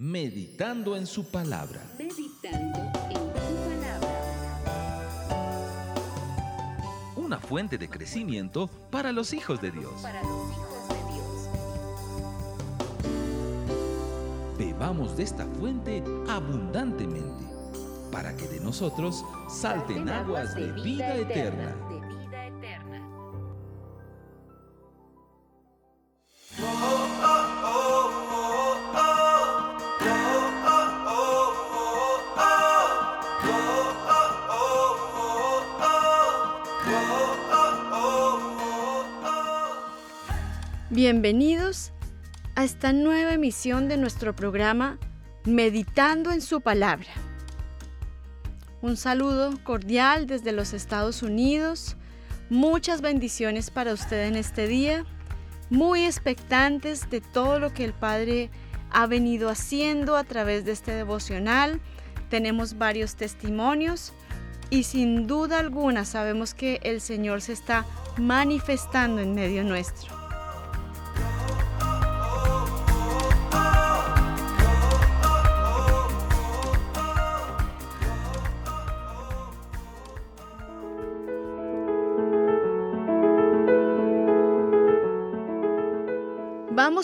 Meditando en su palabra. Meditando en su palabra. Una fuente de crecimiento para los hijos de Dios. Para los hijos de Dios. Bebamos de esta fuente abundantemente, para que de nosotros salten aguas de vida eterna. Bienvenidos a esta nueva emisión de nuestro programa Meditando en su palabra. Un saludo cordial desde los Estados Unidos. Muchas bendiciones para usted en este día. Muy expectantes de todo lo que el Padre ha venido haciendo a través de este devocional. Tenemos varios testimonios y sin duda alguna sabemos que el Señor se está manifestando en medio nuestro.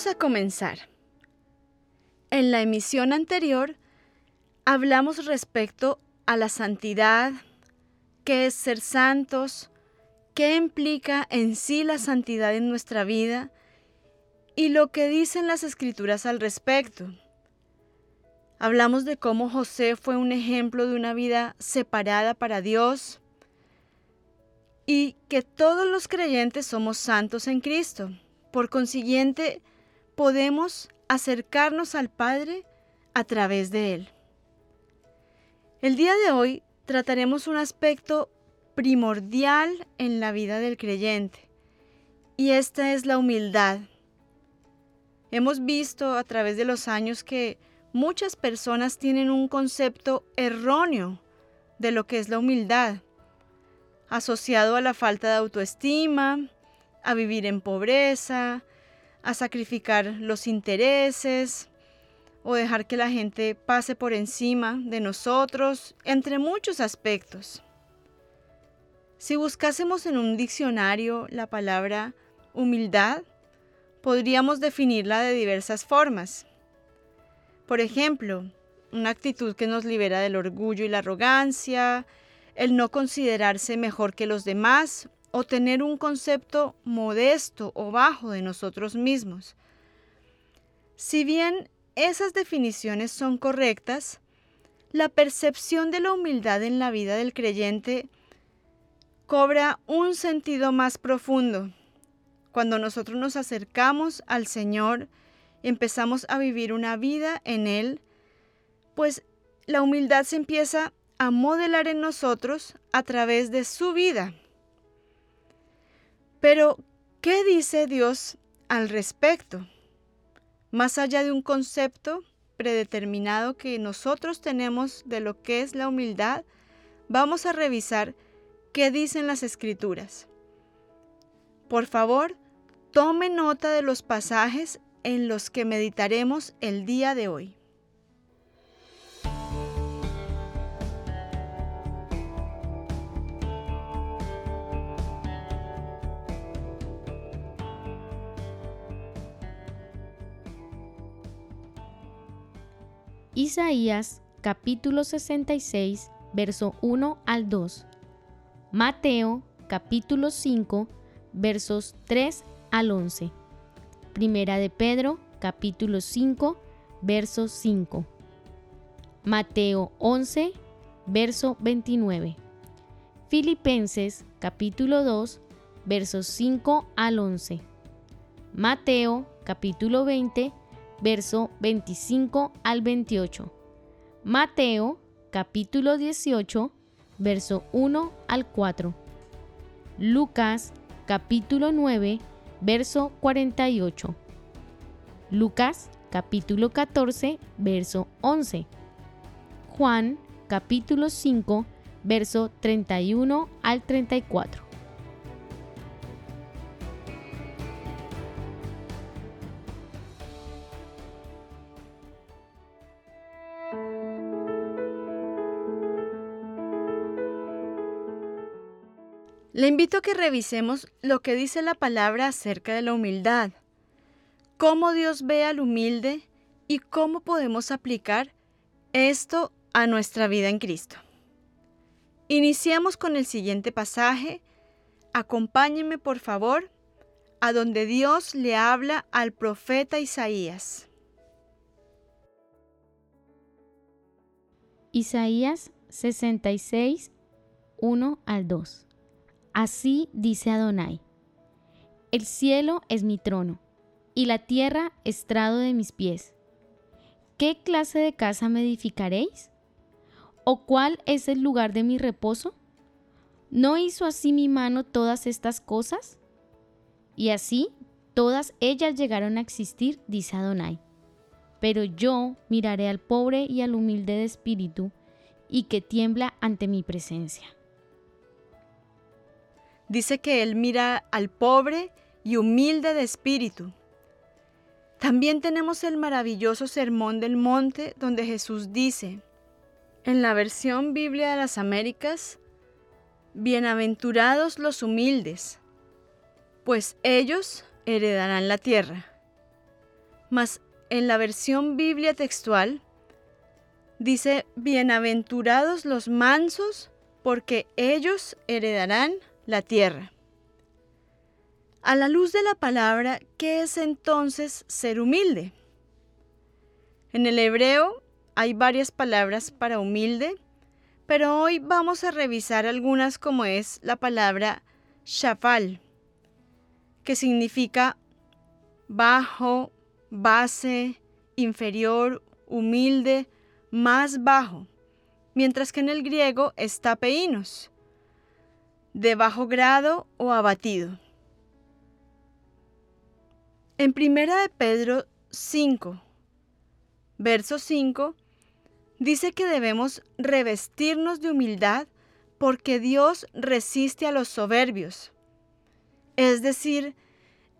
Vamos a comenzar. En la emisión anterior hablamos respecto a la santidad, qué es ser santos, qué implica en sí la santidad en nuestra vida y lo que dicen las escrituras al respecto. Hablamos de cómo José fue un ejemplo de una vida separada para Dios y que todos los creyentes somos santos en Cristo. Por consiguiente, podemos acercarnos al Padre a través de Él. El día de hoy trataremos un aspecto primordial en la vida del creyente, y esta es la humildad. Hemos visto a través de los años que muchas personas tienen un concepto erróneo de lo que es la humildad, asociado a la falta de autoestima, a vivir en pobreza, a sacrificar los intereses o dejar que la gente pase por encima de nosotros, entre muchos aspectos. Si buscásemos en un diccionario la palabra humildad, podríamos definirla de diversas formas. Por ejemplo, una actitud que nos libera del orgullo y la arrogancia, el no considerarse mejor que los demás o tener un concepto modesto o bajo de nosotros mismos. Si bien esas definiciones son correctas, la percepción de la humildad en la vida del creyente cobra un sentido más profundo. Cuando nosotros nos acercamos al Señor empezamos a vivir una vida en Él, pues la humildad se empieza a modelar en nosotros a través de su vida. Pero, ¿qué dice Dios al respecto? Más allá de un concepto predeterminado que nosotros tenemos de lo que es la humildad, vamos a revisar qué dicen las escrituras. Por favor, tome nota de los pasajes en los que meditaremos el día de hoy. Isaías capítulo 66, verso 1 al 2. Mateo capítulo 5, versos 3 al 11. Primera de Pedro capítulo 5, verso 5. Mateo 11, verso 29. Filipenses capítulo 2, versos 5 al 11. Mateo capítulo 20, verso 25 al 28. Mateo capítulo 18, verso 1 al 4. Lucas capítulo 9, verso 48. Lucas capítulo 14, verso 11. Juan capítulo 5, verso 31 al 34. Le invito a que revisemos lo que dice la palabra acerca de la humildad, cómo Dios ve al humilde y cómo podemos aplicar esto a nuestra vida en Cristo. Iniciamos con el siguiente pasaje. Acompáñenme por favor a donde Dios le habla al profeta Isaías. Isaías 66, 1 al 2. Así dice Adonai. El cielo es mi trono, y la tierra estrado de mis pies. ¿Qué clase de casa me edificaréis? ¿O cuál es el lugar de mi reposo? ¿No hizo así mi mano todas estas cosas? Y así todas ellas llegaron a existir, dice Adonai. Pero yo miraré al pobre y al humilde de espíritu, y que tiembla ante mi presencia. Dice que Él mira al pobre y humilde de espíritu. También tenemos el maravilloso Sermón del Monte donde Jesús dice, en la versión Biblia de las Américas, Bienaventurados los humildes, pues ellos heredarán la tierra. Mas en la versión Biblia textual, dice, Bienaventurados los mansos, porque ellos heredarán la tierra. A la luz de la palabra, ¿qué es entonces ser humilde? En el hebreo hay varias palabras para humilde, pero hoy vamos a revisar algunas como es la palabra shafal, que significa bajo, base, inferior, humilde, más bajo, mientras que en el griego está peinos, de bajo grado o abatido. En primera de Pedro 5, verso 5, dice que debemos revestirnos de humildad porque Dios resiste a los soberbios. Es decir,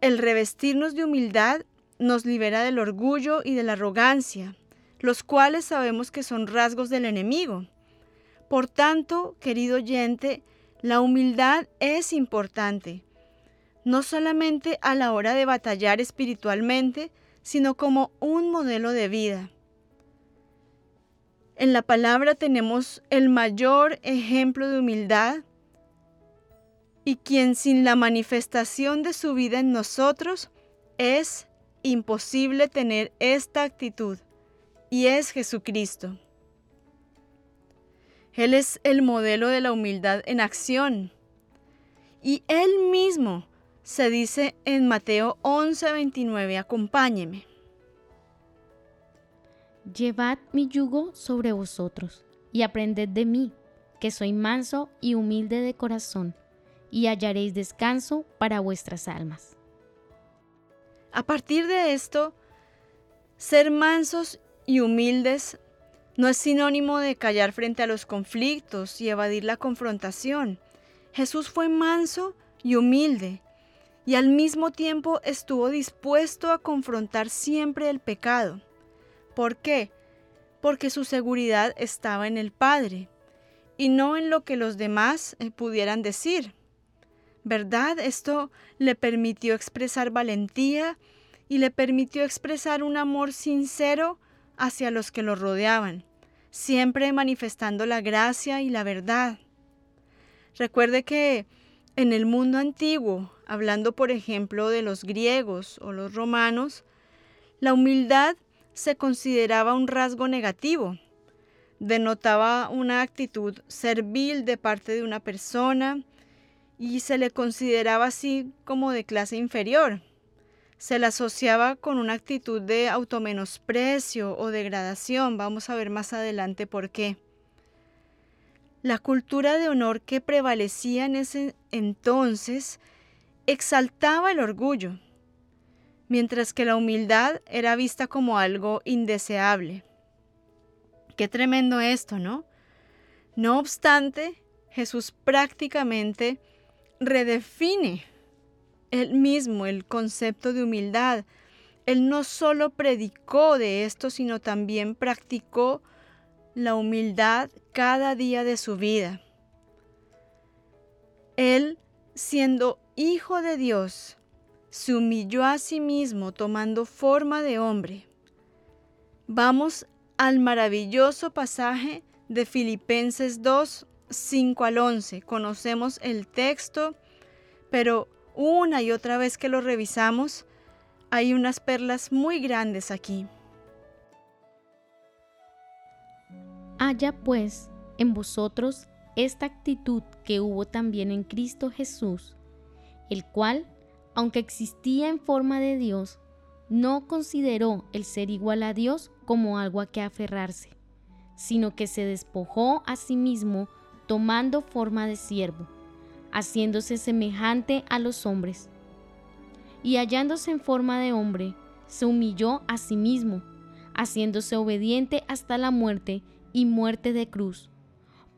el revestirnos de humildad nos libera del orgullo y de la arrogancia, los cuales sabemos que son rasgos del enemigo. Por tanto, querido oyente, la humildad es importante no solamente a la hora de batallar espiritualmente, sino como un modelo de vida. En la palabra tenemos el mayor ejemplo de humildad y quien sin la manifestación de su vida en nosotros es imposible tener esta actitud y es Jesucristo. Él es el modelo de la humildad en acción y Él mismo se dice en Mateo 11:29, acompáñeme. Llevad mi yugo sobre vosotros y aprended de mí, que soy manso y humilde de corazón, y hallaréis descanso para vuestras almas. A partir de esto, ser mansos y humildes no es sinónimo de callar frente a los conflictos y evadir la confrontación. Jesús fue manso y humilde y al mismo tiempo estuvo dispuesto a confrontar siempre el pecado. ¿Por qué? Porque su seguridad estaba en el Padre y no en lo que los demás eh, pudieran decir. ¿Verdad? Esto le permitió expresar valentía y le permitió expresar un amor sincero hacia los que lo rodeaban, siempre manifestando la gracia y la verdad. Recuerde que en el mundo antiguo, hablando por ejemplo de los griegos o los romanos, la humildad se consideraba un rasgo negativo. Denotaba una actitud servil de parte de una persona y se le consideraba así como de clase inferior. Se la asociaba con una actitud de automenosprecio o degradación. Vamos a ver más adelante por qué. La cultura de honor que prevalecía en ese entonces exaltaba el orgullo, mientras que la humildad era vista como algo indeseable. Qué tremendo esto, ¿no? No obstante, Jesús prácticamente redefine él mismo el concepto de humildad. Él no solo predicó de esto, sino también practicó la humildad cada día de su vida. Él siendo hijo de Dios, se humilló a sí mismo tomando forma de hombre. Vamos al maravilloso pasaje de Filipenses 2, 5 al 11. Conocemos el texto, pero una y otra vez que lo revisamos, hay unas perlas muy grandes aquí. Haya pues en vosotros esta actitud que hubo también en Cristo Jesús, el cual, aunque existía en forma de Dios, no consideró el ser igual a Dios como algo a que aferrarse, sino que se despojó a sí mismo tomando forma de siervo, haciéndose semejante a los hombres. Y hallándose en forma de hombre, se humilló a sí mismo, haciéndose obediente hasta la muerte y muerte de cruz,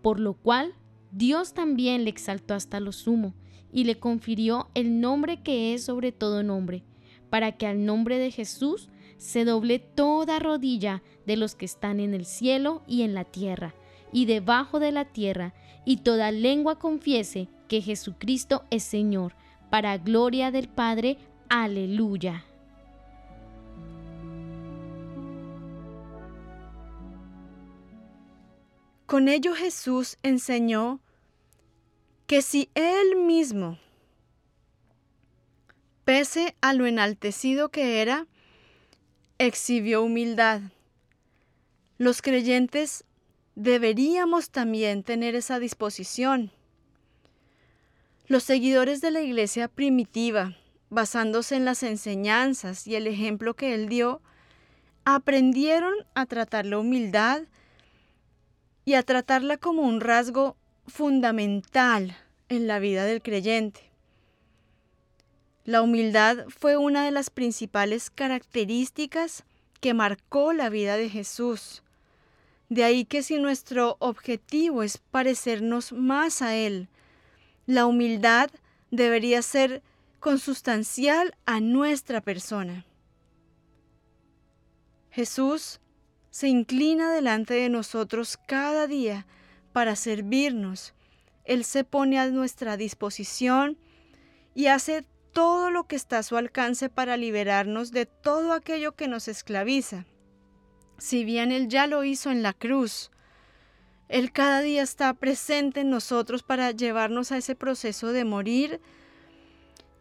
por lo cual Dios también le exaltó hasta lo sumo y le confirió el nombre que es sobre todo nombre, para que al nombre de Jesús se doble toda rodilla de los que están en el cielo y en la tierra y debajo de la tierra, y toda lengua confiese que Jesucristo es Señor, para gloria del Padre. Aleluya. Con ello Jesús enseñó que si Él mismo, pese a lo enaltecido que era, exhibió humildad, los creyentes deberíamos también tener esa disposición. Los seguidores de la iglesia primitiva, basándose en las enseñanzas y el ejemplo que él dio, aprendieron a tratar la humildad y a tratarla como un rasgo fundamental en la vida del creyente. La humildad fue una de las principales características que marcó la vida de Jesús. De ahí que si nuestro objetivo es parecernos más a Él, la humildad debería ser consustancial a nuestra persona. Jesús se inclina delante de nosotros cada día para servirnos. Él se pone a nuestra disposición y hace todo lo que está a su alcance para liberarnos de todo aquello que nos esclaviza. Si bien Él ya lo hizo en la cruz, Él cada día está presente en nosotros para llevarnos a ese proceso de morir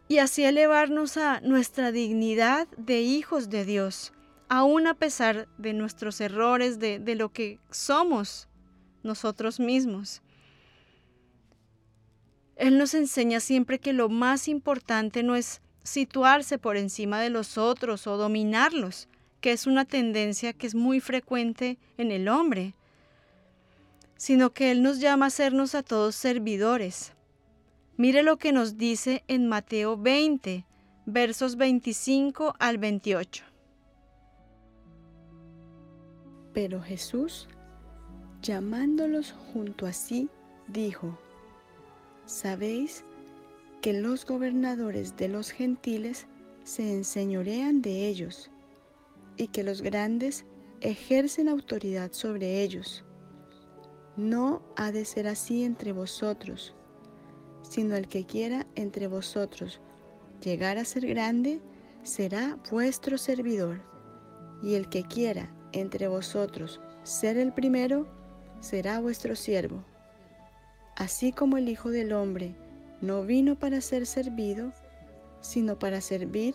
y así elevarnos a nuestra dignidad de hijos de Dios aún a pesar de nuestros errores, de, de lo que somos nosotros mismos. Él nos enseña siempre que lo más importante no es situarse por encima de los otros o dominarlos, que es una tendencia que es muy frecuente en el hombre, sino que Él nos llama a sernos a todos servidores. Mire lo que nos dice en Mateo 20, versos 25 al 28. Pero Jesús, llamándolos junto a sí, dijo, Sabéis que los gobernadores de los gentiles se enseñorean de ellos, y que los grandes ejercen autoridad sobre ellos. No ha de ser así entre vosotros, sino el que quiera entre vosotros llegar a ser grande, será vuestro servidor, y el que quiera entre vosotros ser el primero, será vuestro siervo. Así como el Hijo del Hombre no vino para ser servido, sino para servir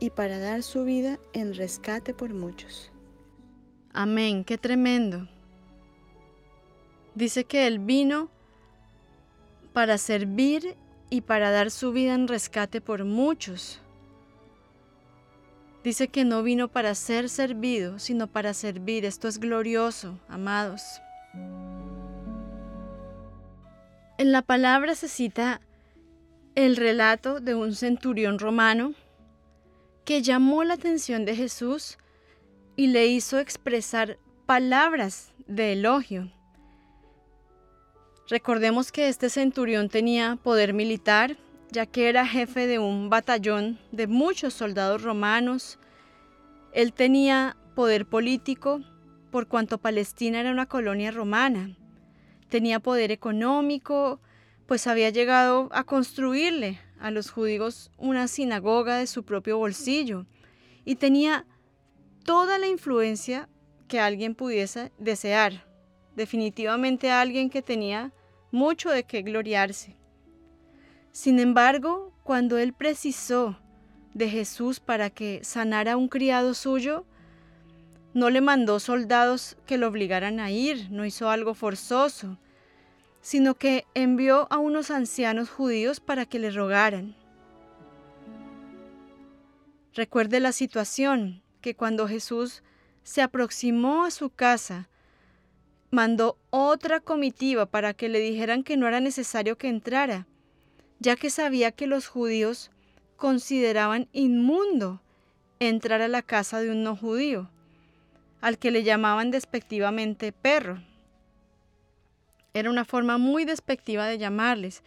y para dar su vida en rescate por muchos. Amén, qué tremendo. Dice que Él vino para servir y para dar su vida en rescate por muchos. Dice que no vino para ser servido, sino para servir. Esto es glorioso, amados. En la palabra se cita el relato de un centurión romano que llamó la atención de Jesús y le hizo expresar palabras de elogio. Recordemos que este centurión tenía poder militar, ya que era jefe de un batallón de muchos soldados romanos. Él tenía poder político por cuanto Palestina era una colonia romana. Tenía poder económico pues había llegado a construirle a los judíos una sinagoga de su propio bolsillo y tenía toda la influencia que alguien pudiese desear. Definitivamente alguien que tenía mucho de qué gloriarse. Sin embargo, cuando él precisó de Jesús para que sanara a un criado suyo, no le mandó soldados que lo obligaran a ir, no hizo algo forzoso, sino que envió a unos ancianos judíos para que le rogaran. Recuerde la situación, que cuando Jesús se aproximó a su casa, mandó otra comitiva para que le dijeran que no era necesario que entrara, ya que sabía que los judíos consideraban inmundo entrar a la casa de un no judío, al que le llamaban despectivamente perro. Era una forma muy despectiva de llamarles.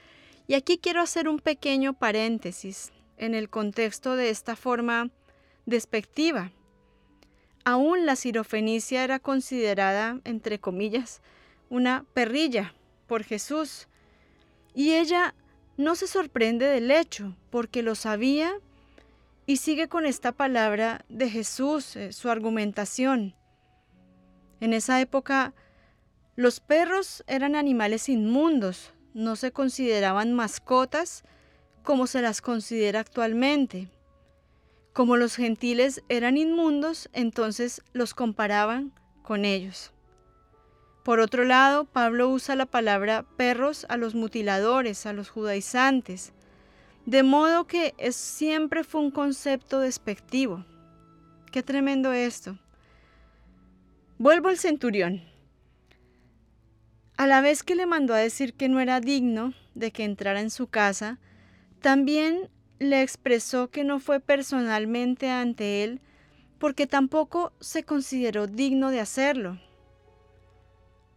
Y aquí quiero hacer un pequeño paréntesis en el contexto de esta forma despectiva. Aún la sirofenicia era considerada, entre comillas, una perrilla por Jesús. Y ella no se sorprende del hecho, porque lo sabía y sigue con esta palabra de Jesús, eh, su argumentación. En esa época, los perros eran animales inmundos, no se consideraban mascotas como se las considera actualmente. Como los gentiles eran inmundos, entonces los comparaban con ellos. Por otro lado, Pablo usa la palabra perros a los mutiladores, a los judaizantes, de modo que siempre fue un concepto despectivo. Qué tremendo esto. Vuelvo al centurión. A la vez que le mandó a decir que no era digno de que entrara en su casa, también le expresó que no fue personalmente ante él porque tampoco se consideró digno de hacerlo.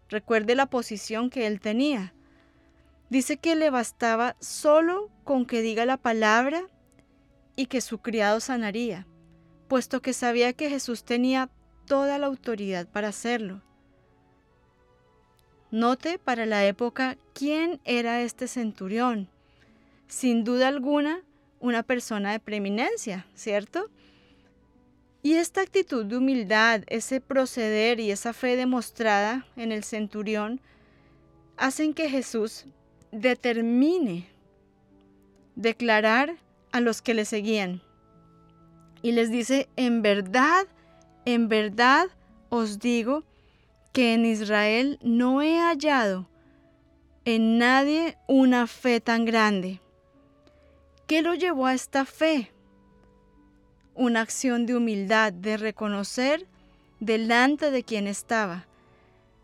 Recuerde la posición que él tenía. Dice que le bastaba solo con que diga la palabra y que su criado sanaría, puesto que sabía que Jesús tenía toda la autoridad para hacerlo. Note para la época quién era este centurión. Sin duda alguna, una persona de preeminencia, ¿cierto? Y esta actitud de humildad, ese proceder y esa fe demostrada en el centurión hacen que Jesús determine declarar a los que le seguían. Y les dice, en verdad, en verdad os digo que en Israel no he hallado en nadie una fe tan grande. ¿Qué lo llevó a esta fe? una acción de humildad, de reconocer delante de quien estaba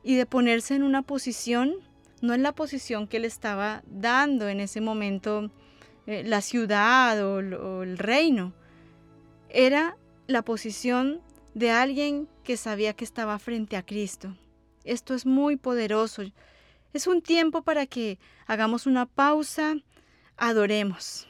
y de ponerse en una posición, no en la posición que le estaba dando en ese momento eh, la ciudad o, o el reino, era la posición de alguien que sabía que estaba frente a Cristo. Esto es muy poderoso. Es un tiempo para que hagamos una pausa, adoremos.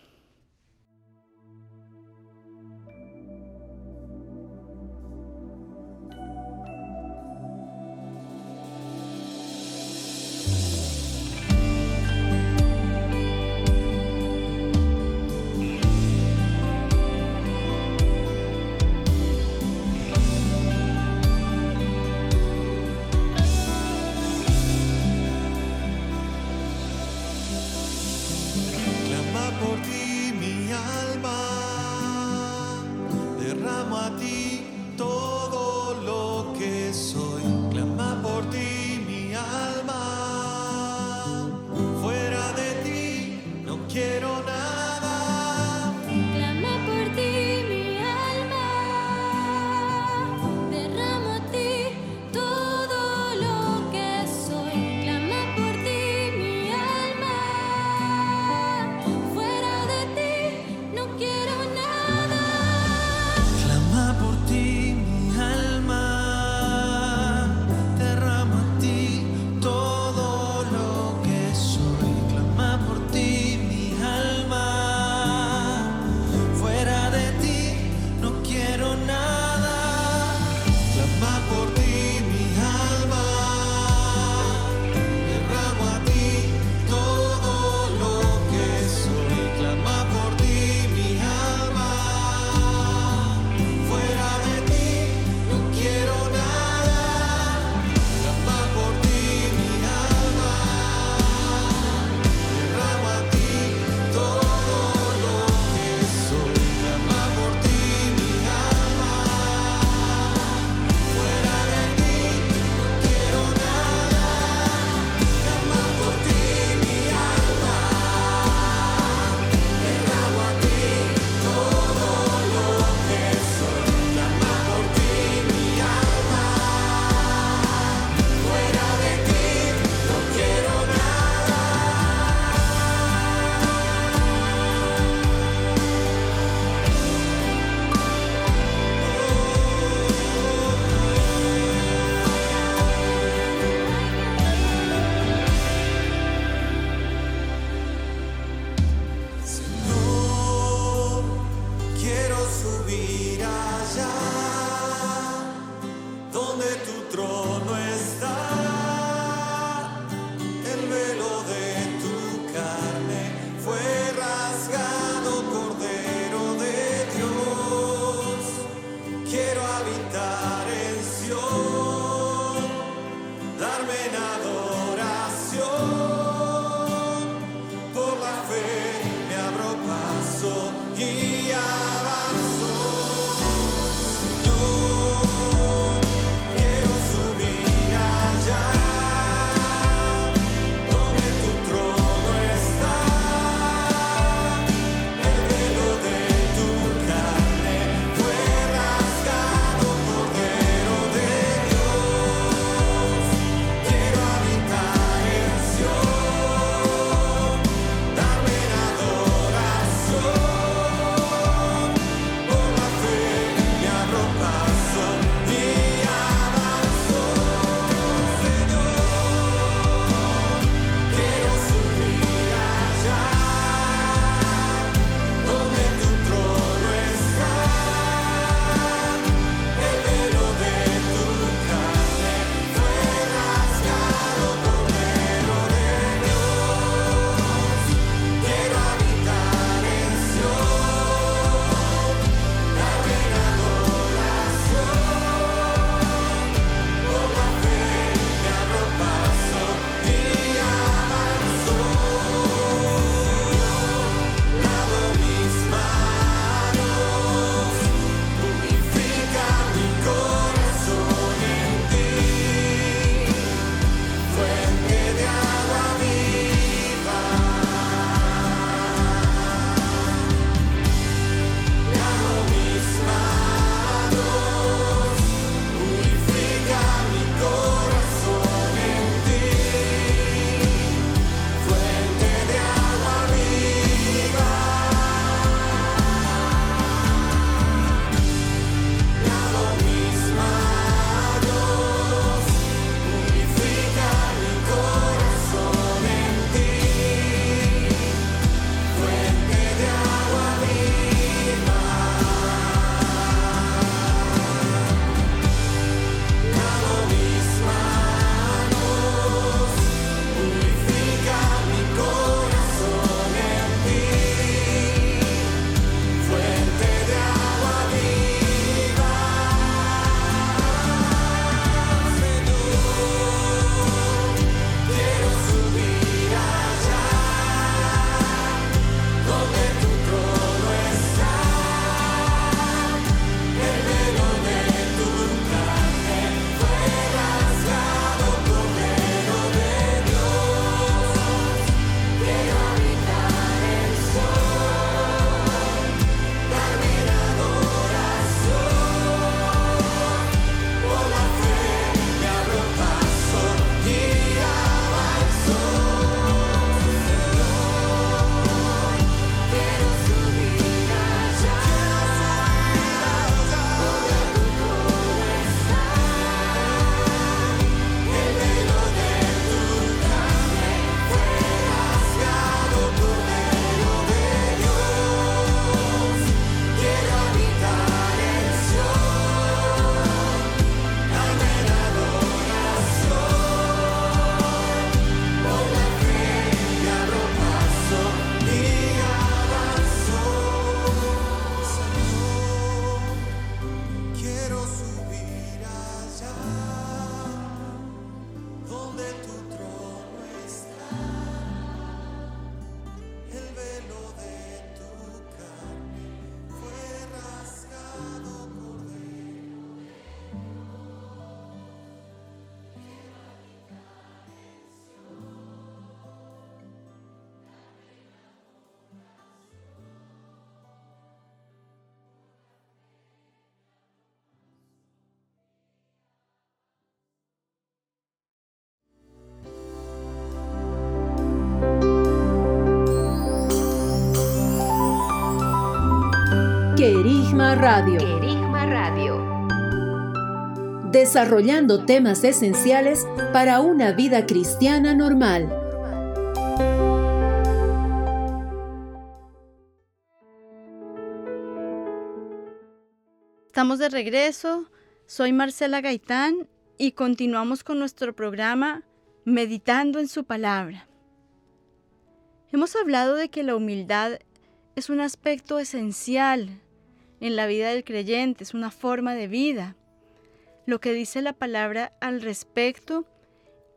Querigma Radio. Radio. Desarrollando temas esenciales para una vida cristiana normal. Estamos de regreso. Soy Marcela Gaitán y continuamos con nuestro programa Meditando en su palabra. Hemos hablado de que la humildad es un aspecto esencial en la vida del creyente, es una forma de vida. Lo que dice la palabra al respecto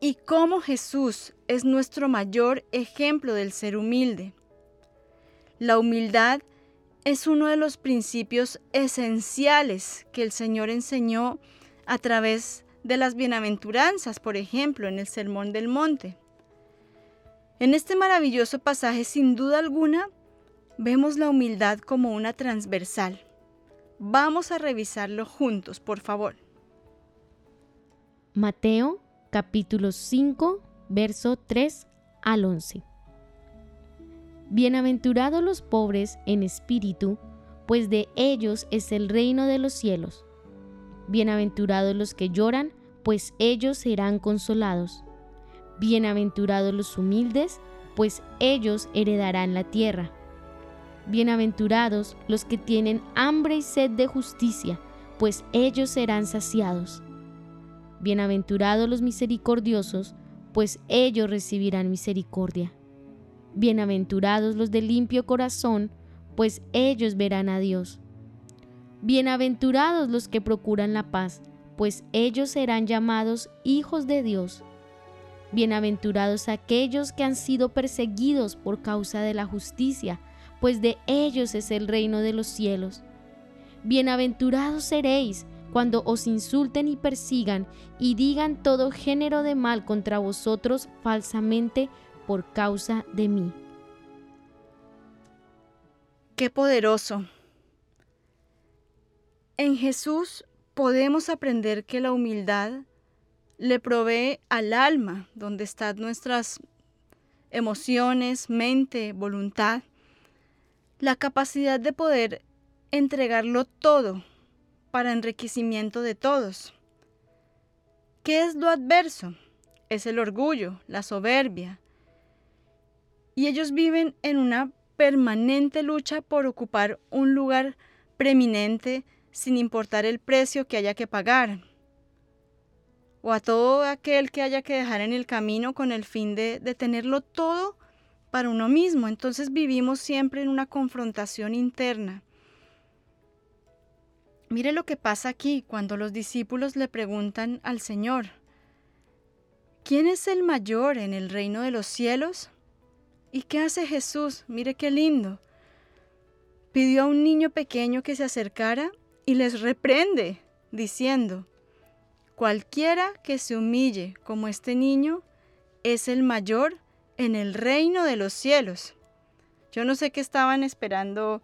y cómo Jesús es nuestro mayor ejemplo del ser humilde. La humildad es uno de los principios esenciales que el Señor enseñó a través de las bienaventuranzas, por ejemplo, en el Sermón del Monte. En este maravilloso pasaje, sin duda alguna, vemos la humildad como una transversal. Vamos a revisarlo juntos, por favor. Mateo capítulo 5, verso 3 al 11. Bienaventurados los pobres en espíritu, pues de ellos es el reino de los cielos. Bienaventurados los que lloran, pues ellos serán consolados. Bienaventurados los humildes, pues ellos heredarán la tierra. Bienaventurados los que tienen hambre y sed de justicia, pues ellos serán saciados. Bienaventurados los misericordiosos, pues ellos recibirán misericordia. Bienaventurados los de limpio corazón, pues ellos verán a Dios. Bienaventurados los que procuran la paz, pues ellos serán llamados hijos de Dios. Bienaventurados aquellos que han sido perseguidos por causa de la justicia, pues de ellos es el reino de los cielos. Bienaventurados seréis cuando os insulten y persigan y digan todo género de mal contra vosotros falsamente por causa de mí. Qué poderoso. En Jesús podemos aprender que la humildad le provee al alma, donde están nuestras emociones, mente, voluntad, la capacidad de poder entregarlo todo para enriquecimiento de todos. ¿Qué es lo adverso? Es el orgullo, la soberbia. Y ellos viven en una permanente lucha por ocupar un lugar preeminente sin importar el precio que haya que pagar. O a todo aquel que haya que dejar en el camino con el fin de, tenerlo todo para uno mismo. Entonces vivimos siempre en una confrontación interna. Mire lo que pasa aquí cuando los discípulos le preguntan al Señor, ¿quién es el mayor en el reino de los cielos? ¿Y qué hace Jesús? Mire qué lindo. Pidió a un niño pequeño que se acercara y les reprende, diciendo, cualquiera que se humille como este niño es el mayor en el reino de los cielos. Yo no sé qué estaban esperando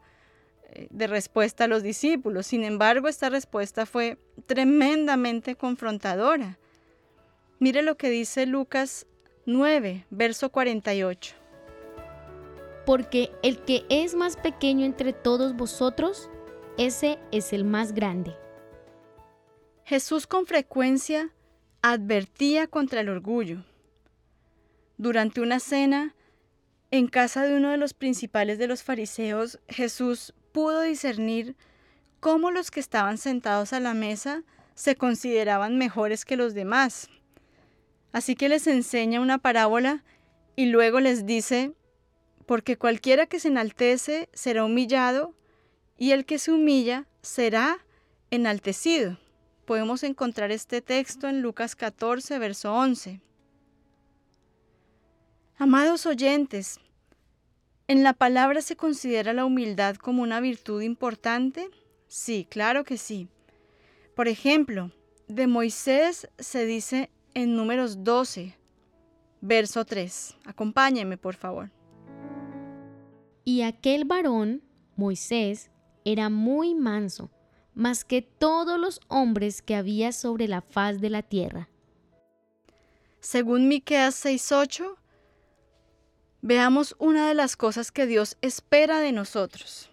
eh, de respuesta a los discípulos. Sin embargo, esta respuesta fue tremendamente confrontadora. Mire lo que dice Lucas 9, verso 48. Porque el que es más pequeño entre todos vosotros, ese es el más grande. Jesús con frecuencia advertía contra el orgullo. Durante una cena, en casa de uno de los principales de los fariseos, Jesús pudo discernir cómo los que estaban sentados a la mesa se consideraban mejores que los demás. Así que les enseña una parábola y luego les dice, porque cualquiera que se enaltece será humillado y el que se humilla será enaltecido. Podemos encontrar este texto en Lucas 14, verso 11. Amados oyentes, ¿En la palabra se considera la humildad como una virtud importante? Sí, claro que sí. Por ejemplo, de Moisés se dice en números 12, verso 3. Acompáñeme, por favor. Y aquel varón, Moisés, era muy manso, más que todos los hombres que había sobre la faz de la tierra. Según Miqueas 6:8, Veamos una de las cosas que Dios espera de nosotros.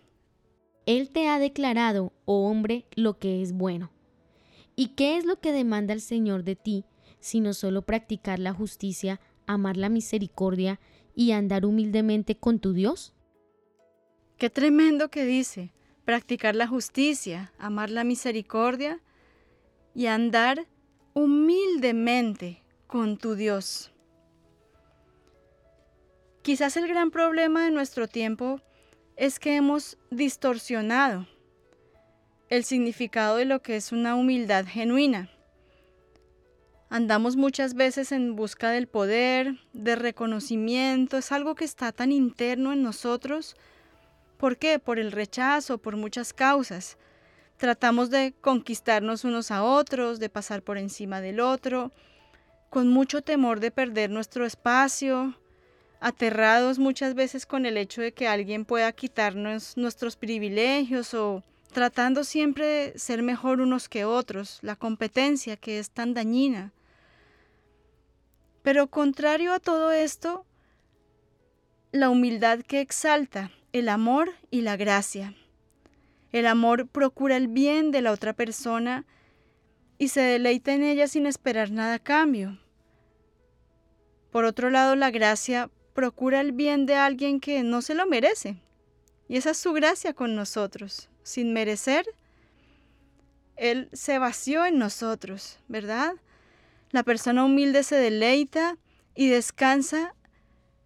Él te ha declarado, oh hombre, lo que es bueno. ¿Y qué es lo que demanda el Señor de ti, sino solo practicar la justicia, amar la misericordia y andar humildemente con tu Dios? Qué tremendo que dice, practicar la justicia, amar la misericordia y andar humildemente con tu Dios. Quizás el gran problema de nuestro tiempo es que hemos distorsionado el significado de lo que es una humildad genuina. Andamos muchas veces en busca del poder, de reconocimiento, es algo que está tan interno en nosotros. ¿Por qué? Por el rechazo, por muchas causas. Tratamos de conquistarnos unos a otros, de pasar por encima del otro, con mucho temor de perder nuestro espacio, aterrados muchas veces con el hecho de que alguien pueda quitarnos nuestros privilegios o tratando siempre de ser mejor unos que otros, la competencia que es tan dañina. Pero contrario a todo esto, la humildad que exalta el amor y la gracia. El amor procura el bien de la otra persona y se deleita en ella sin esperar nada a cambio. Por otro lado, la gracia procura el bien de alguien que no se lo merece. Y esa es su gracia con nosotros. Sin merecer, Él se vació en nosotros, ¿verdad? La persona humilde se deleita y descansa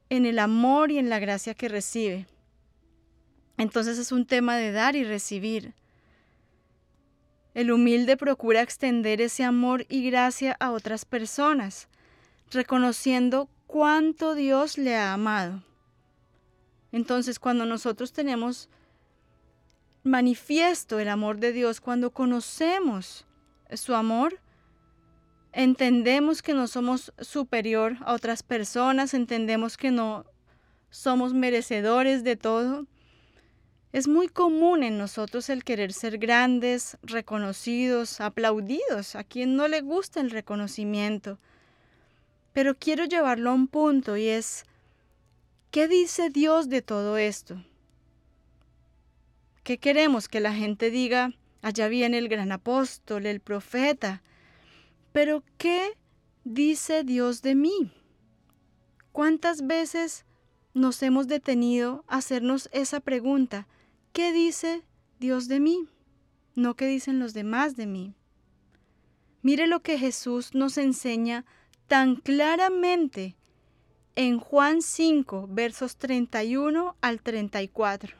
en el amor y en la gracia que recibe. Entonces es un tema de dar y recibir. El humilde procura extender ese amor y gracia a otras personas, reconociendo cuánto Dios le ha amado. Entonces cuando nosotros tenemos manifiesto el amor de Dios, cuando conocemos su amor, entendemos que no somos superior a otras personas, entendemos que no somos merecedores de todo. Es muy común en nosotros el querer ser grandes, reconocidos, aplaudidos. A quien no le gusta el reconocimiento. Pero quiero llevarlo a un punto y es, ¿qué dice Dios de todo esto? ¿Qué queremos que la gente diga? Allá viene el gran apóstol, el profeta. Pero ¿qué dice Dios de mí? ¿Cuántas veces nos hemos detenido a hacernos esa pregunta? ¿Qué dice Dios de mí? No qué dicen los demás de mí. Mire lo que Jesús nos enseña tan claramente en Juan 5, versos 31 al 34.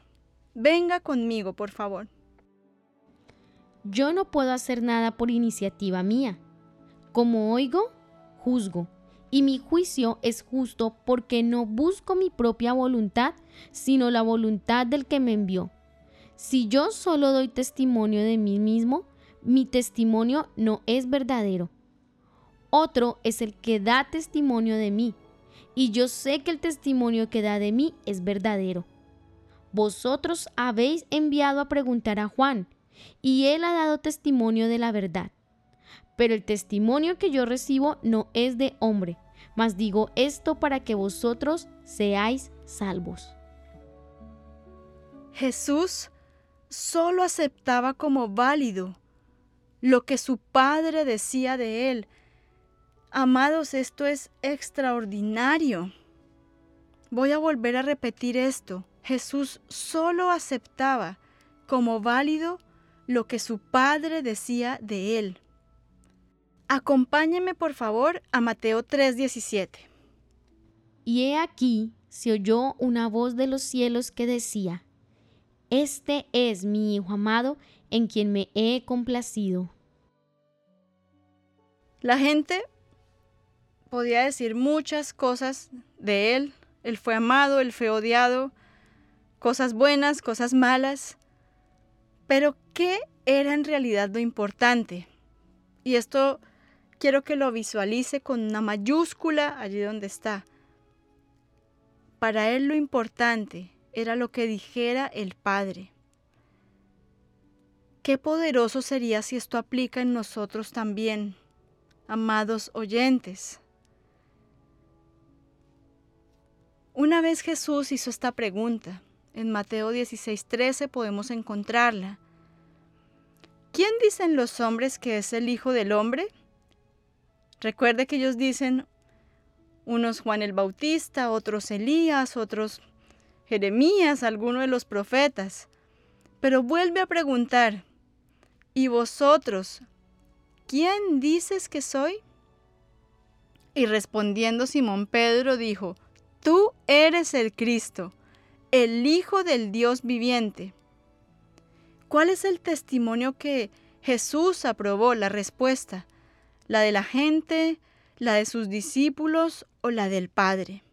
Venga conmigo, por favor. Yo no puedo hacer nada por iniciativa mía. Como oigo, juzgo, y mi juicio es justo porque no busco mi propia voluntad, sino la voluntad del que me envió. Si yo solo doy testimonio de mí mismo, mi testimonio no es verdadero. Otro es el que da testimonio de mí, y yo sé que el testimonio que da de mí es verdadero. Vosotros habéis enviado a preguntar a Juan, y él ha dado testimonio de la verdad pero el testimonio que yo recibo no es de hombre, mas digo esto para que vosotros seáis salvos. Jesús solo aceptaba como válido lo que su padre decía de él. Amados, esto es extraordinario. Voy a volver a repetir esto. Jesús solo aceptaba como válido lo que su padre decía de él. Acompáñeme por favor a Mateo 3:17. Y he aquí se oyó una voz de los cielos que decía, Este es mi Hijo amado en quien me he complacido. La gente podía decir muchas cosas de él. Él fue amado, él fue odiado, cosas buenas, cosas malas. Pero ¿qué era en realidad lo importante? Y esto quiero que lo visualice con una mayúscula allí donde está. Para él lo importante era lo que dijera el Padre. Qué poderoso sería si esto aplica en nosotros también, amados oyentes. Una vez Jesús hizo esta pregunta, en Mateo 16:13 podemos encontrarla. ¿Quién dicen los hombres que es el Hijo del Hombre? Recuerde que ellos dicen unos Juan el Bautista, otros Elías, otros Jeremías, alguno de los profetas. Pero vuelve a preguntar, ¿y vosotros ¿quién dices que soy? Y respondiendo Simón Pedro dijo, Tú eres el Cristo, el Hijo del Dios viviente. ¿Cuál es el testimonio que Jesús aprobó? La respuesta, la de la gente, la de sus discípulos o la del Padre.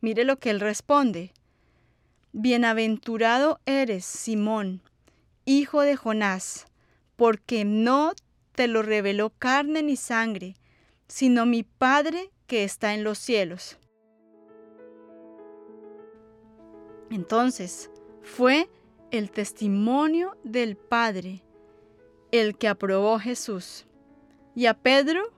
Mire lo que él responde. Bienaventurado eres, Simón, hijo de Jonás, porque no te lo reveló carne ni sangre, sino mi Padre que está en los cielos. Entonces, fue el testimonio del Padre el que aprobó Jesús. Y a Pedro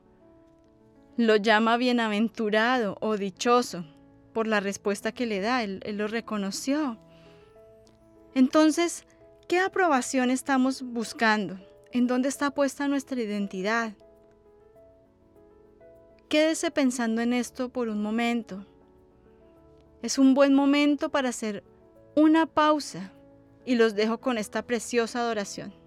lo llama bienaventurado o dichoso por la respuesta que le da, él, él lo reconoció. Entonces, ¿qué aprobación estamos buscando? ¿En dónde está puesta nuestra identidad? Quédese pensando en esto por un momento. Es un buen momento para hacer una pausa y los dejo con esta preciosa adoración.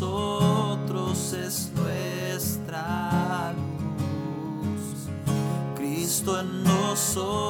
Nosotros es nuestra luz, Cristo en nosotros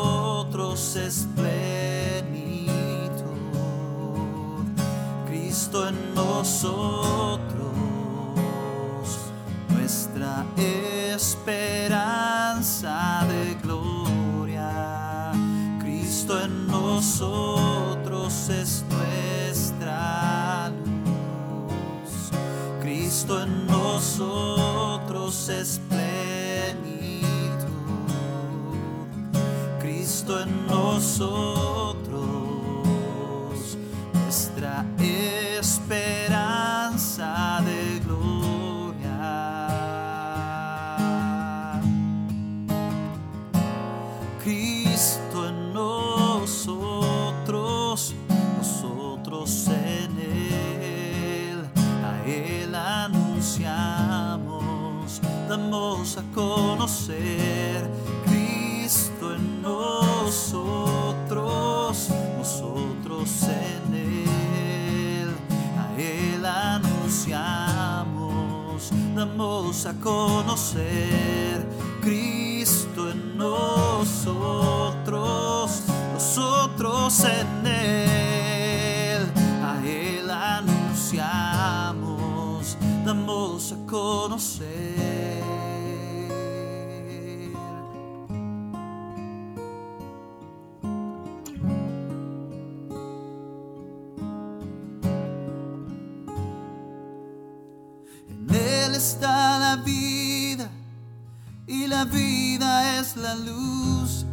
la vida es la luz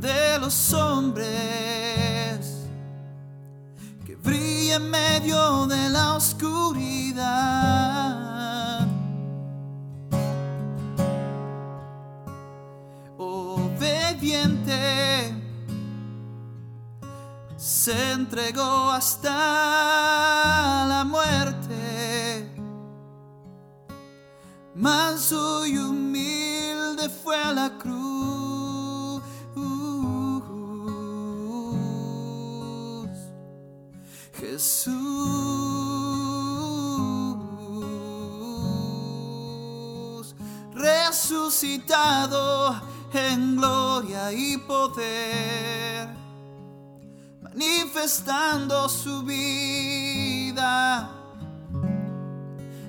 de los hombres que brilla en medio de la oscuridad. Obediente se entregó hasta la muerte. Manso y humilde Jesús resucitado en gloria y poder, manifestando su vida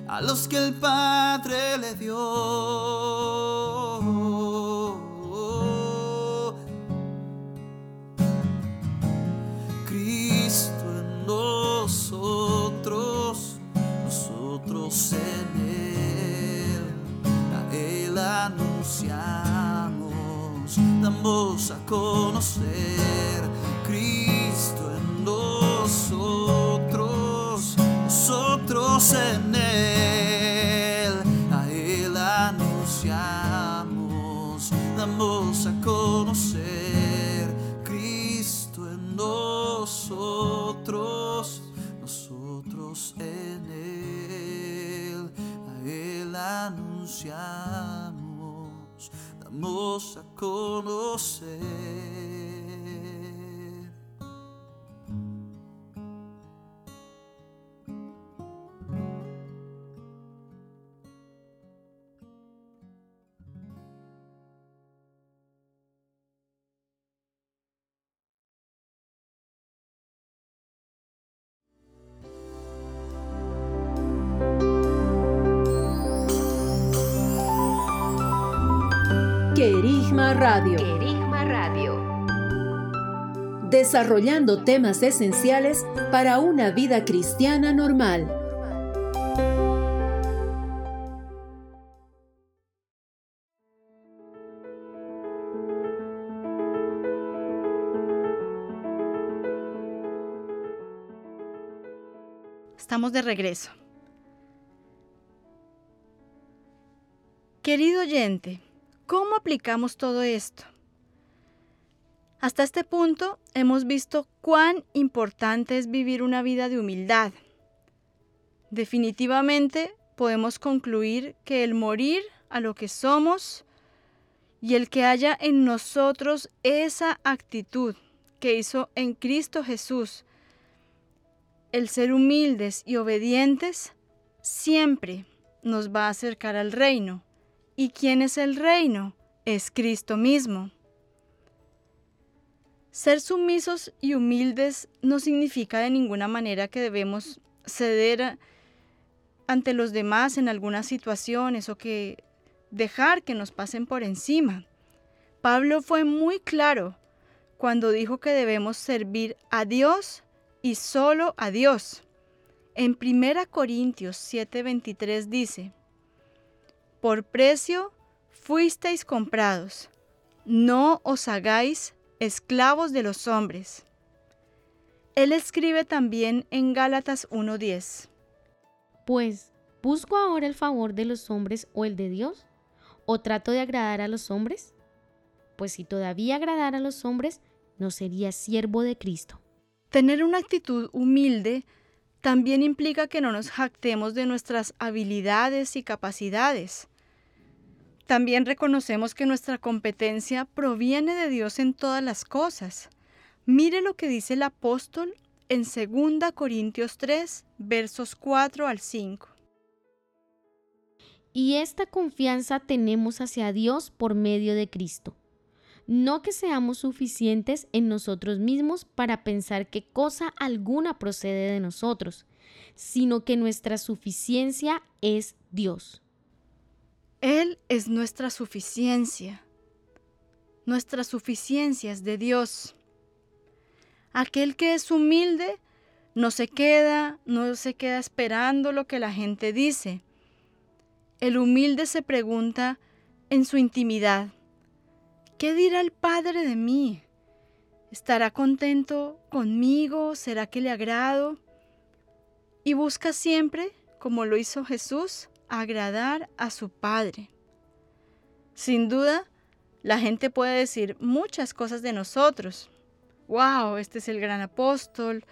a los que el Padre le dio. En Él, a Él anunciamos, damos a conocer Cristo en nosotros, nosotros en Él, a Él anunciamos, damos a conocer anunciamos, damos a conocer. Radio. Querigma Radio. Desarrollando temas esenciales para una vida cristiana normal. Estamos de regreso. Querido oyente, ¿cómo aplicamos todo esto? Hasta este punto hemos visto cuán importante es vivir una vida de humildad. Definitivamente podemos concluir que el morir a lo que somos y el que haya en nosotros esa actitud que hizo en Cristo Jesús, el ser humildes y obedientes, siempre nos va a acercar al reino. ¿Y quién es el reino? Es Cristo mismo. Ser sumisos y humildes no significa de ninguna manera que debemos ceder ante los demás en algunas situaciones o que dejar que nos pasen por encima. Pablo fue muy claro cuando dijo que debemos servir a Dios y solo a Dios. En 1 Corintios 7:23 dice, Por precio fuisteis comprados, no os hagáis esclavos de los hombres. Él escribe también en Gálatas 1:10. Pues, ¿busco ahora el favor de los hombres o el de Dios? ¿O trato de agradar a los hombres? Pues si todavía agradara a los hombres, no sería siervo de Cristo. Tener una actitud humilde también implica que no nos jactemos de nuestras habilidades y capacidades. También reconocemos que nuestra competencia proviene de Dios en todas las cosas. Mire lo que dice el apóstol en 2 Corintios 3, versos 4 al 5. Y esta confianza tenemos hacia Dios por medio de Cristo. No que seamos suficientes en nosotros mismos para pensar que cosa alguna procede de nosotros, sino que nuestra suficiencia es Dios. Él es nuestra suficiencia. Nuestra suficiencia es de Dios. Aquel que es humilde no se queda, no se queda esperando lo que la gente dice. El humilde se pregunta en su intimidad, ¿qué dirá el Padre de mí? ¿Estará contento conmigo? ¿Será que le agrado? Y busca siempre, como lo hizo Jesús, agradar a su Padre. Sin duda, la gente puede decir muchas cosas de nosotros. wow, este es el gran apóstol,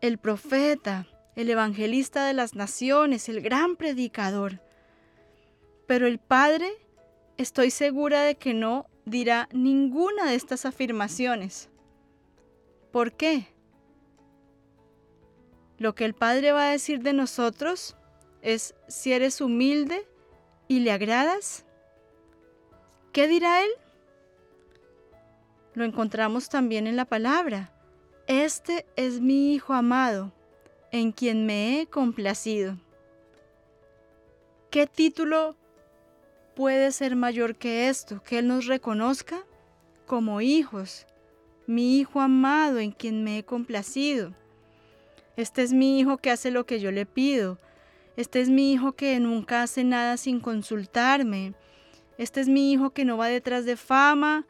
el profeta, el evangelista de las naciones, el gran predicador. Pero el Padre, estoy segura de que no dirá ninguna de estas afirmaciones. ¿Por qué? Lo que el Padre va a decir de nosotros es si eres humilde y le agradas. ¿Qué dirá Él? Lo encontramos también en la palabra. Este es mi Hijo amado, en quien me he complacido. ¿Qué título puede ser mayor que esto? Que Él nos reconozca como hijos, mi Hijo amado, en quien me he complacido. Este es mi hijo que hace lo que yo le pido. Este es mi hijo que nunca hace nada sin consultarme. Este es mi hijo que no va detrás de fama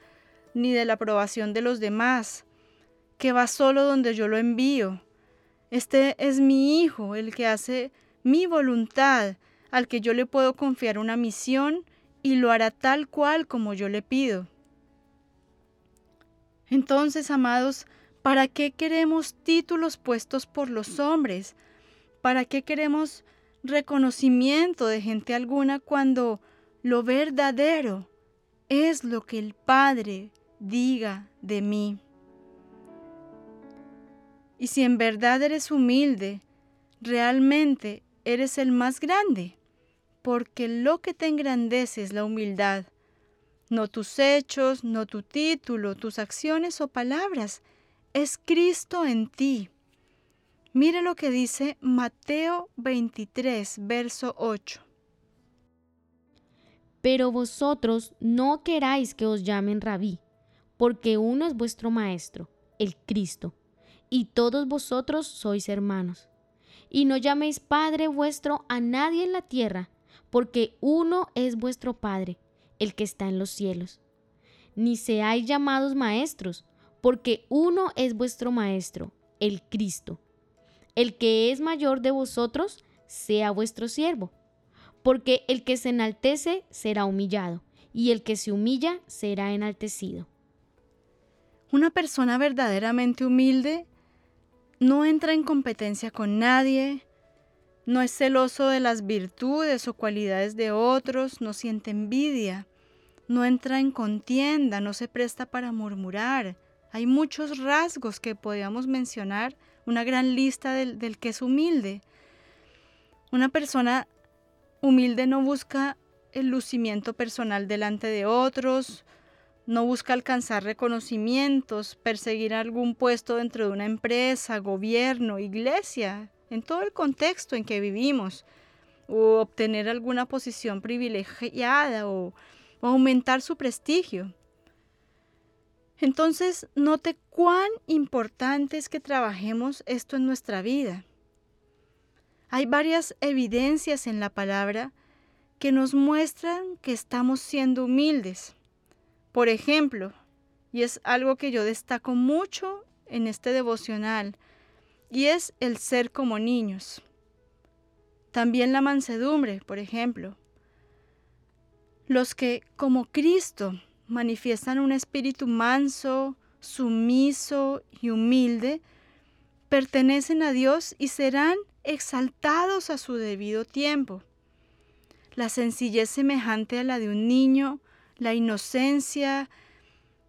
ni de la aprobación de los demás, que va solo donde yo lo envío. Este es mi hijo, el que hace mi voluntad, al que yo le puedo confiar una misión y lo hará tal cual como yo le pido. Entonces, amados, ¿Para qué queremos títulos puestos por los hombres? ¿Para qué queremos reconocimiento de gente alguna cuando lo verdadero es lo que el Padre diga de mí? Y si en verdad eres humilde, realmente eres el más grande, porque lo que te engrandece es la humildad, no tus hechos, no tu título, tus acciones o palabras, es Cristo en ti. Mire lo que dice Mateo 23, verso 8. Pero vosotros no queráis que os llamen rabí, porque uno es vuestro maestro, el Cristo, y todos vosotros sois hermanos. Y no llaméis Padre vuestro a nadie en la tierra, porque uno es vuestro Padre, el que está en los cielos. Ni seáis llamados maestros, porque uno es vuestro Maestro, el Cristo. El que es mayor de vosotros, sea vuestro siervo. Porque el que se enaltece será humillado, y el que se humilla será enaltecido. Una persona verdaderamente humilde no entra en competencia con nadie, no es celoso de las virtudes o cualidades de otros, no siente envidia, no entra en contienda, no se presta para murmurar, hay muchos rasgos que podríamos mencionar, una gran lista del, del que es humilde. Una persona humilde no busca el lucimiento personal delante de otros, no busca alcanzar reconocimientos, perseguir algún puesto dentro de una empresa, gobierno, iglesia, en todo el contexto en que vivimos, o obtener alguna posición privilegiada o, aumentar su prestigio. Entonces, note cuán importante es que trabajemos esto en nuestra vida. Hay varias evidencias en la palabra que nos muestran que estamos siendo humildes. Por ejemplo, y es algo que yo destaco mucho en este devocional, y es el ser como niños. También la mansedumbre, por ejemplo. Los que, como Cristo, manifiestan un espíritu manso, sumiso y humilde, pertenecen a Dios y serán exaltados a su debido tiempo. La sencillez semejante a la de un niño, la inocencia.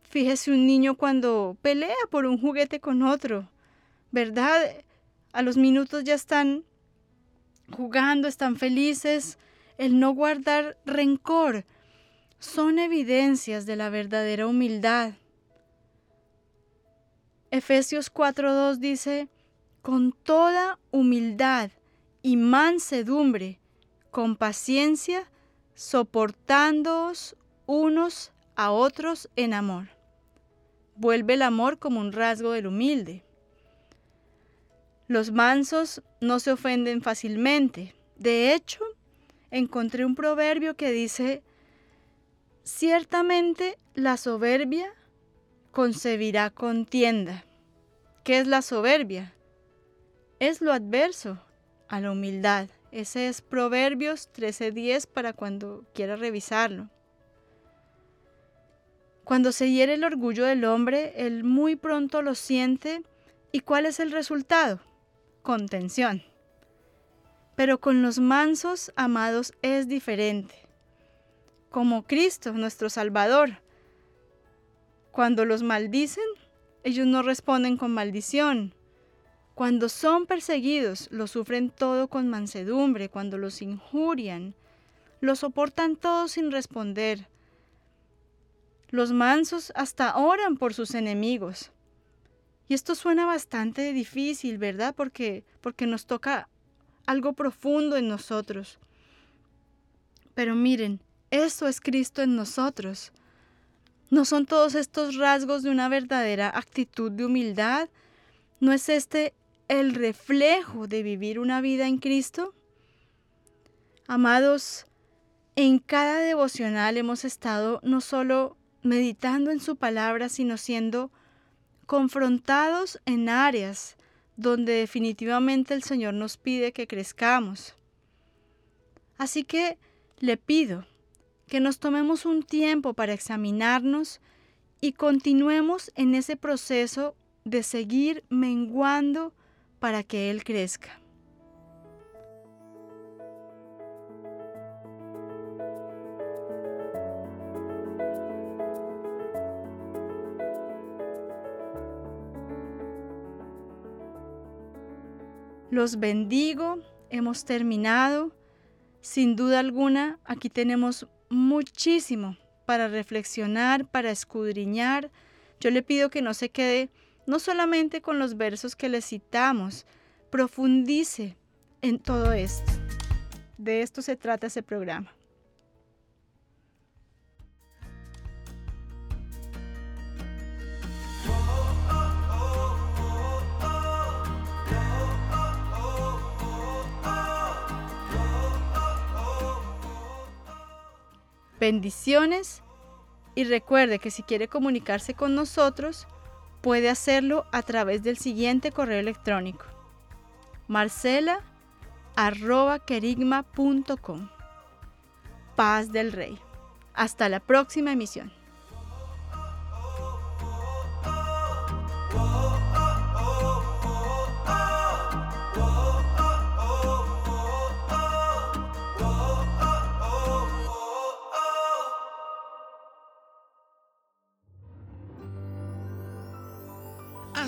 Fíjese un niño cuando pelea por un juguete con otro, ¿verdad? A los minutos ya están jugando, están felices. El no guardar rencor, son evidencias de la verdadera humildad. Efesios 4.2 dice, con toda humildad y mansedumbre, con paciencia, soportándoos unos a otros en amor. Vuelve el amor como un rasgo del humilde. Los mansos no se ofenden fácilmente. De hecho, encontré un proverbio que dice, Ciertamente la soberbia concebirá contienda. ¿Qué es la soberbia? Es lo adverso a la humildad. Ese es Proverbios 13:10 para cuando quiera revisarlo. Cuando se hiere el orgullo del hombre, él muy pronto lo siente. ¿Y cuál es el resultado? Contención. Pero con los mansos, amados, es diferente. Como Cristo, nuestro Salvador. Cuando los maldicen, ellos no responden con maldición. Cuando son perseguidos, lo sufren todo con mansedumbre. Cuando los injurian, lo soportan todo sin responder. Los mansos hasta oran por sus enemigos. Y esto suena bastante difícil, ¿verdad? Porque, porque nos toca algo profundo en nosotros. Pero miren, eso es Cristo en nosotros. ¿No son todos estos rasgos de una verdadera actitud de humildad? ¿No es este el reflejo de vivir una vida en Cristo? Amados, en cada devocional hemos estado no solo meditando en su palabra, sino siendo confrontados en áreas donde definitivamente el Señor nos pide que crezcamos. Así que le pido que nos tomemos un tiempo para examinarnos y continuemos en ese proceso de seguir menguando para que Él crezca. Los bendigo, hemos terminado. Sin duda alguna, aquí tenemos muchísimo para reflexionar, para escudriñar. Yo le pido que no se quede no solamente con los versos que le citamos, profundice en todo esto. De esto se trata ese programa. Bendiciones y recuerde que si quiere comunicarse con nosotros, puede hacerlo a través del siguiente correo electrónico marcela Paz del Rey. Hasta la próxima emisión.